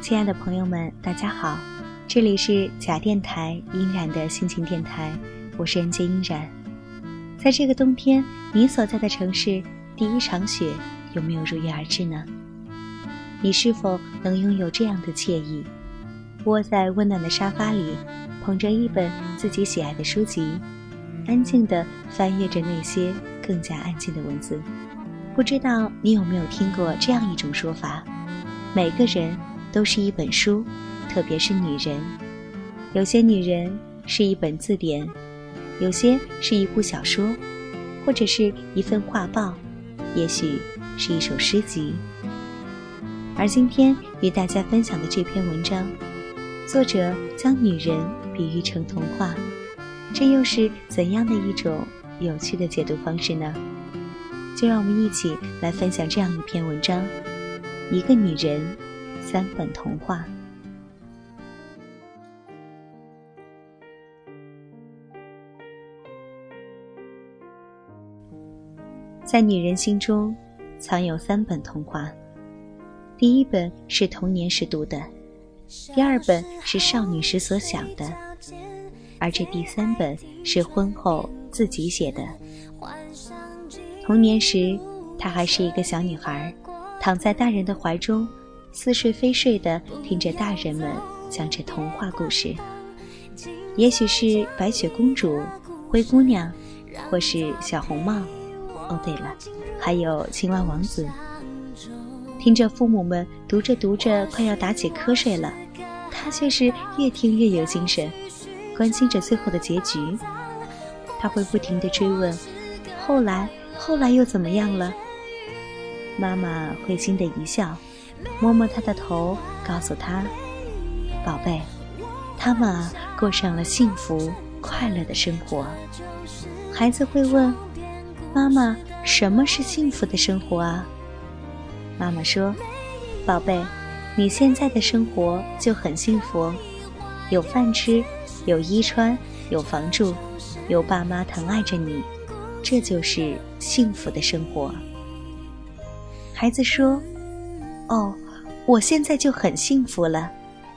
亲爱的朋友们，大家好，这里是假电台音染的心情电台，我是人间音染。在这个冬天，你所在的城市第一场雪有没有如约而至呢？你是否能拥有这样的惬意，窝在温暖的沙发里，捧着一本自己喜爱的书籍，安静地翻阅着那些更加安静的文字？不知道你有没有听过这样一种说法：每个人。都是一本书，特别是女人。有些女人是一本字典，有些是一部小说，或者是一份画报，也许是一首诗集。而今天与大家分享的这篇文章，作者将女人比喻成童话，这又是怎样的一种有趣的解读方式呢？就让我们一起来分享这样一篇文章：一个女人。三本童话，在女人心中藏有三本童话。第一本是童年时读的，第二本是少女时所想的，而这第三本是婚后自己写的。童年时，她还是一个小女孩，躺在大人的怀中。似睡非睡地听着大人们讲着童话故事，也许是白雪公主、灰姑娘，或是小红帽。哦，对了，还有青蛙王子。听着父母们读着读着快要打起瞌睡了，他却是越听越有精神，关心着最后的结局。他会不停地追问：“后来，后来又怎么样了？”妈妈会心的一笑。摸摸他的头，告诉他：“宝贝，他们啊过上了幸福快乐的生活。”孩子会问：“妈妈，什么是幸福的生活啊？”妈妈说：“宝贝，你现在的生活就很幸福，有饭吃，有衣穿，有房住，有爸妈疼爱着你，这就是幸福的生活。”孩子说。哦，我现在就很幸福了，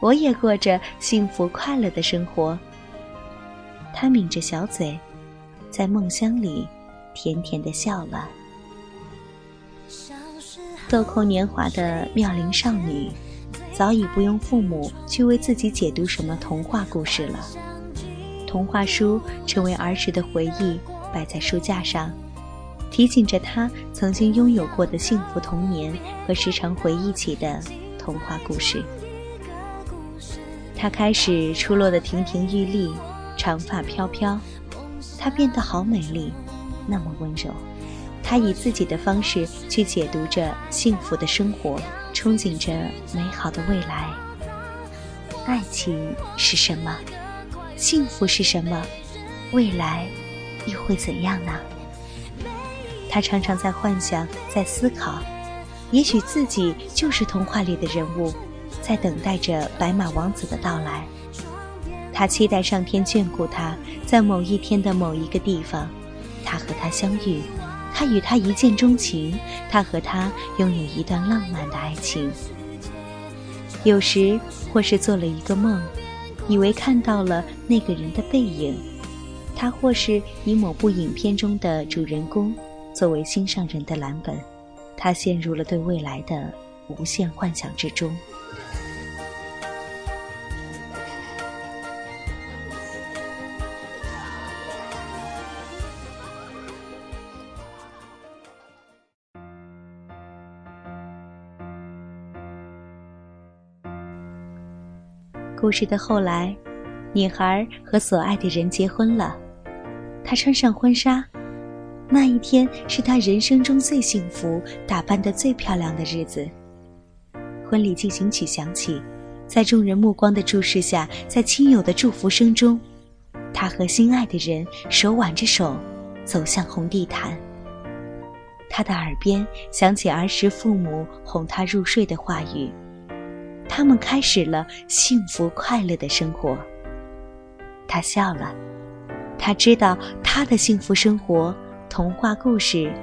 我也过着幸福快乐的生活。他抿着小嘴，在梦乡里甜甜的笑了。豆蔻年华的妙龄少女，早已不用父母去为自己解读什么童话故事了。童话书成为儿时的回忆，摆在书架上。提醒着他曾经拥有过的幸福童年和时常回忆起的童话故事。她开始出落的亭亭玉立，长发飘飘。她变得好美丽，那么温柔。她以自己的方式去解读着幸福的生活，憧憬着美好的未来。爱情是什么？幸福是什么？未来又会怎样呢？他常常在幻想，在思考，也许自己就是童话里的人物，在等待着白马王子的到来。他期待上天眷顾他，在某一天的某一个地方，他和他相遇，他与他一见钟情，他和他拥有一段浪漫的爱情。有时或是做了一个梦，以为看到了那个人的背影，他或是以某部影片中的主人公。作为心上人的蓝本，他陷入了对未来的无限幻想之中。故事的后来，女孩和所爱的人结婚了。她穿上婚纱，那一天是她人生中最幸福、打扮得最漂亮的日子。婚礼进行曲响起，在众人目光的注视下，在亲友的祝福声中，她和心爱的人手挽着手走向红地毯。她的耳边响起儿时父母哄她入睡的话语，他们开始了幸福快乐的生活。她笑了。他知道他的幸福生活童话故事，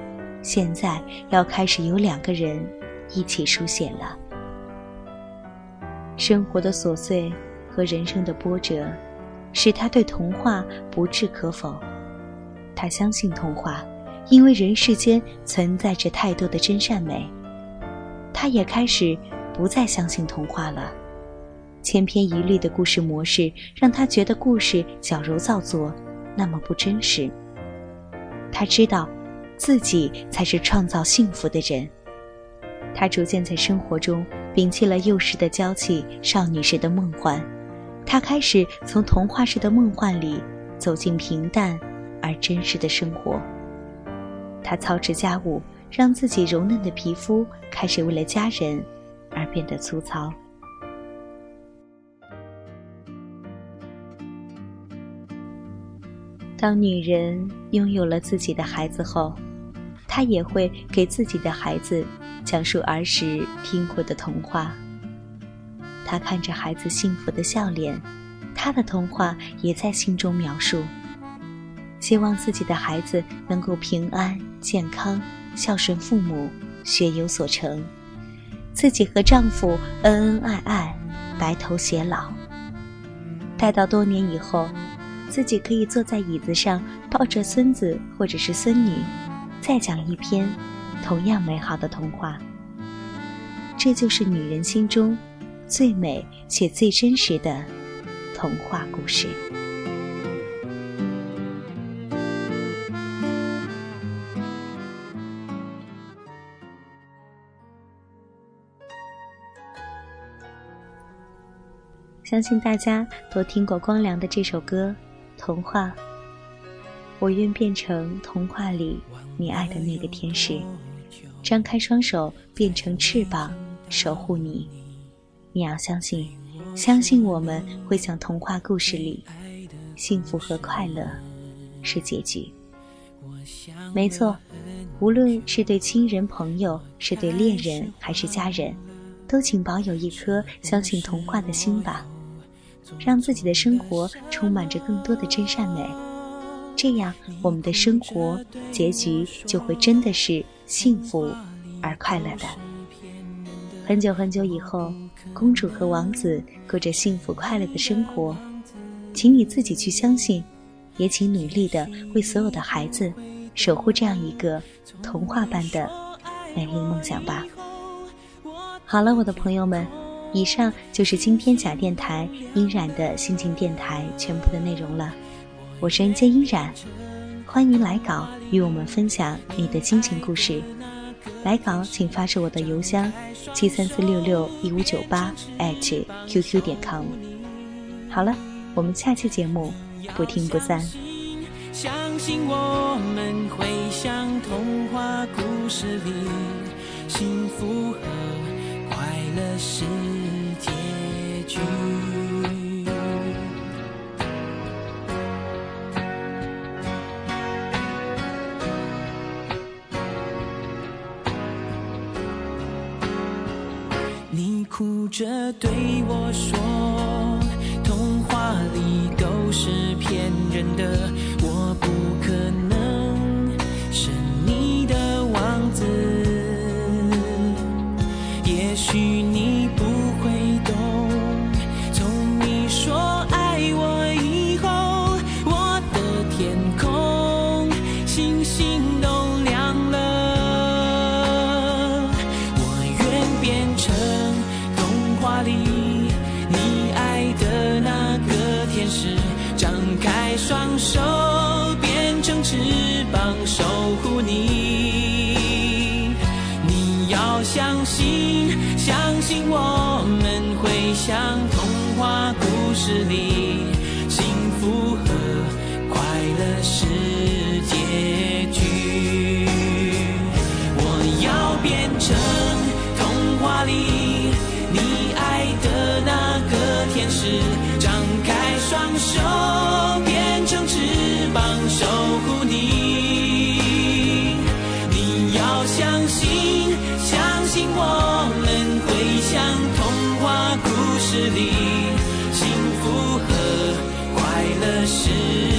现在要开始有两个人一起书写了。生活的琐碎和人生的波折，使他对童话不置可否。他相信童话，因为人世间存在着太多的真善美。他也开始不再相信童话了。千篇一律的故事模式让他觉得故事矫揉造作。那么不真实。他知道，自己才是创造幸福的人。他逐渐在生活中摒弃了幼时的娇气、少女时的梦幻，他开始从童话式的梦幻里走进平淡而真实的生活。他操持家务，让自己柔嫩的皮肤开始为了家人而变得粗糙。当女人拥有了自己的孩子后，她也会给自己的孩子讲述儿时听过的童话。她看着孩子幸福的笑脸，她的童话也在心中描述。希望自己的孩子能够平安健康、孝顺父母、学有所成，自己和丈夫恩恩爱爱、白头偕老。待到多年以后。自己可以坐在椅子上，抱着孙子或者是孙女，再讲一篇同样美好的童话。这就是女人心中最美且最真实的童话故事。相信大家都听过光良的这首歌。童话，我愿变成童话里你爱的那个天使，张开双手变成翅膀守护你。你要相信，相信我们会像童话故事里，幸福和快乐是结局。没错，无论是对亲人朋友，是对恋人还是家人，都请保有一颗相信童话的心吧。让自己的生活充满着更多的真善美，这样我们的生活结局就会真的是幸福而快乐的。很久很久以后，公主和王子过着幸福快乐的生活，请你自己去相信，也请努力的为所有的孩子守护这样一个童话般的美丽梦想吧。好了，我的朋友们。以上就是今天假电台音染的心情电台全部的内容了。我是人间音染，欢迎来稿与我们分享你的心情故事。来稿请发至我的邮箱七三四六六一五九八 @QQ 点 com。好了，我们下期节目不听不散。相信我们会像童话故事里，幸福和快乐是。对我说，相信相信我们会像童话故事里幸福和快乐是